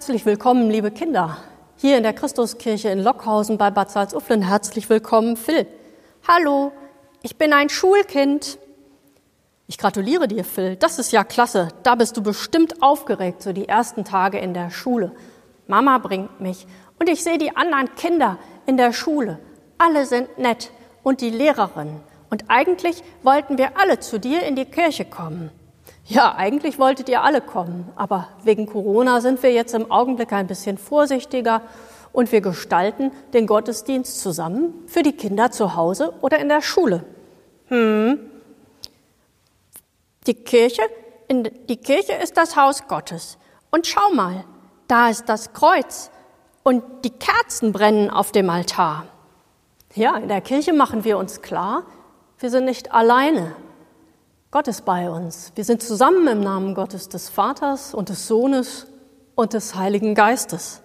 Herzlich willkommen, liebe Kinder, hier in der Christuskirche in Lockhausen bei Bad Salzuflen. Herzlich willkommen, Phil. Hallo, ich bin ein Schulkind. Ich gratuliere dir, Phil. Das ist ja klasse. Da bist du bestimmt aufgeregt, so die ersten Tage in der Schule. Mama bringt mich und ich sehe die anderen Kinder in der Schule. Alle sind nett und die Lehrerin. Und eigentlich wollten wir alle zu dir in die Kirche kommen. Ja, eigentlich wolltet ihr alle kommen, aber wegen Corona sind wir jetzt im Augenblick ein bisschen vorsichtiger und wir gestalten den Gottesdienst zusammen für die Kinder zu Hause oder in der Schule. Hm. Die Kirche, in, die Kirche ist das Haus Gottes. Und schau mal, da ist das Kreuz und die Kerzen brennen auf dem Altar. Ja, in der Kirche machen wir uns klar, wir sind nicht alleine, Gott ist bei uns. Wir sind zusammen im Namen Gottes des Vaters und des Sohnes und des Heiligen Geistes.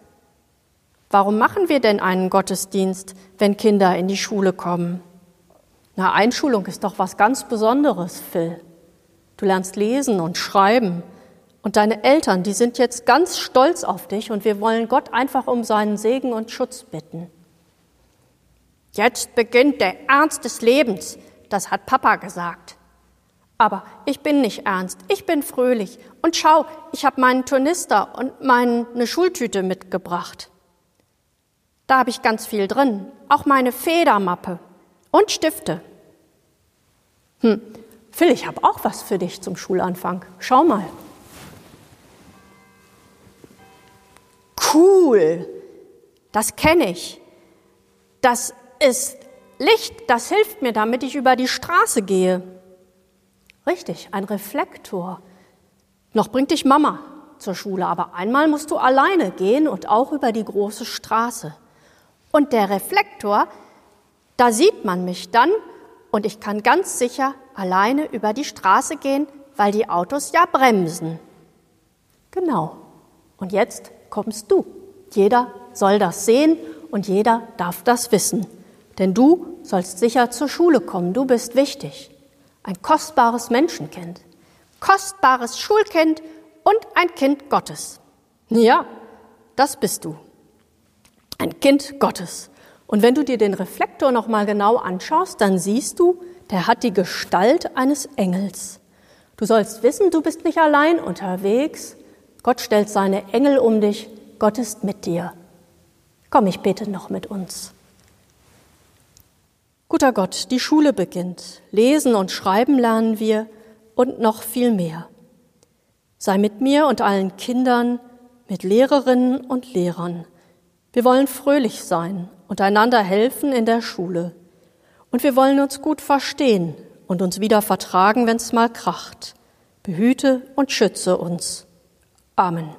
Warum machen wir denn einen Gottesdienst, wenn Kinder in die Schule kommen? Na, Einschulung ist doch was ganz Besonderes, Phil. Du lernst lesen und schreiben. Und deine Eltern, die sind jetzt ganz stolz auf dich und wir wollen Gott einfach um seinen Segen und Schutz bitten. Jetzt beginnt der Ernst des Lebens, das hat Papa gesagt. Aber ich bin nicht ernst, ich bin fröhlich. Und schau, ich habe meinen Turnister und meine Schultüte mitgebracht. Da habe ich ganz viel drin, auch meine Federmappe und Stifte. Hm, Phil, ich habe auch was für dich zum Schulanfang. Schau mal. Cool, das kenne ich. Das ist Licht, das hilft mir, damit ich über die Straße gehe. Richtig, ein Reflektor. Noch bringt dich Mama zur Schule, aber einmal musst du alleine gehen und auch über die große Straße. Und der Reflektor, da sieht man mich dann und ich kann ganz sicher alleine über die Straße gehen, weil die Autos ja bremsen. Genau. Und jetzt kommst du. Jeder soll das sehen und jeder darf das wissen. Denn du sollst sicher zur Schule kommen. Du bist wichtig ein kostbares Menschenkind, kostbares Schulkind und ein Kind Gottes. Ja, das bist du. Ein Kind Gottes. Und wenn du dir den Reflektor noch mal genau anschaust, dann siehst du, der hat die Gestalt eines Engels. Du sollst wissen, du bist nicht allein unterwegs. Gott stellt seine Engel um dich. Gott ist mit dir. Komm, ich bete noch mit uns. Guter Gott, die Schule beginnt. Lesen und schreiben lernen wir und noch viel mehr. Sei mit mir und allen Kindern, mit Lehrerinnen und Lehrern. Wir wollen fröhlich sein und einander helfen in der Schule. Und wir wollen uns gut verstehen und uns wieder vertragen, wenn es mal kracht. Behüte und schütze uns. Amen.